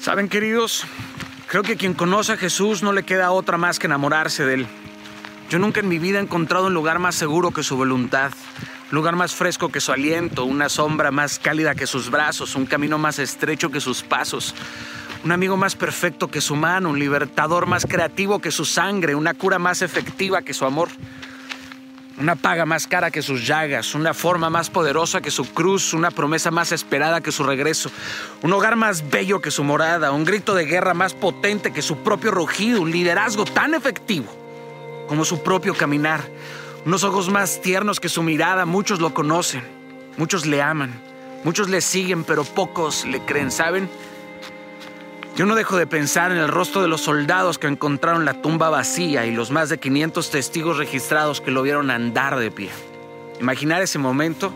Saben, queridos, creo que quien conoce a Jesús no le queda otra más que enamorarse de él. Yo nunca en mi vida he encontrado un lugar más seguro que su voluntad, un lugar más fresco que su aliento, una sombra más cálida que sus brazos, un camino más estrecho que sus pasos, un amigo más perfecto que su mano, un libertador más creativo que su sangre, una cura más efectiva que su amor. Una paga más cara que sus llagas, una forma más poderosa que su cruz, una promesa más esperada que su regreso, un hogar más bello que su morada, un grito de guerra más potente que su propio rugido, un liderazgo tan efectivo como su propio caminar, unos ojos más tiernos que su mirada, muchos lo conocen, muchos le aman, muchos le siguen, pero pocos le creen, ¿saben? Yo no dejo de pensar en el rostro de los soldados que encontraron la tumba vacía y los más de 500 testigos registrados que lo vieron andar de pie. Imaginar ese momento,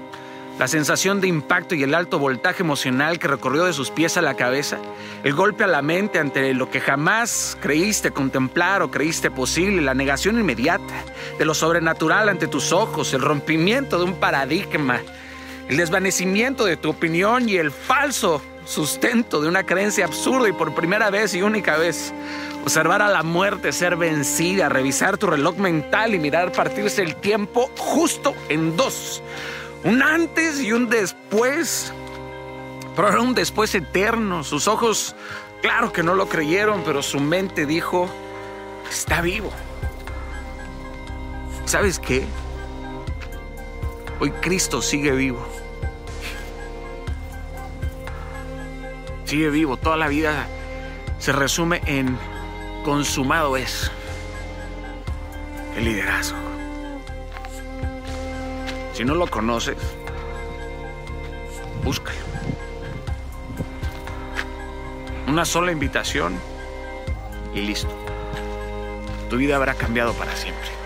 la sensación de impacto y el alto voltaje emocional que recorrió de sus pies a la cabeza, el golpe a la mente ante lo que jamás creíste contemplar o creíste posible, la negación inmediata de lo sobrenatural ante tus ojos, el rompimiento de un paradigma, el desvanecimiento de tu opinión y el falso sustento de una creencia absurda y por primera vez y única vez. Observar a la muerte ser vencida, revisar tu reloj mental y mirar partirse el tiempo justo en dos. Un antes y un después. Pero era un después eterno. Sus ojos, claro que no lo creyeron, pero su mente dijo, está vivo. ¿Sabes qué? Hoy Cristo sigue vivo. Sigue vivo. Toda la vida se resume en consumado es el liderazgo. Si no lo conoces, búscalo. Una sola invitación y listo. Tu vida habrá cambiado para siempre.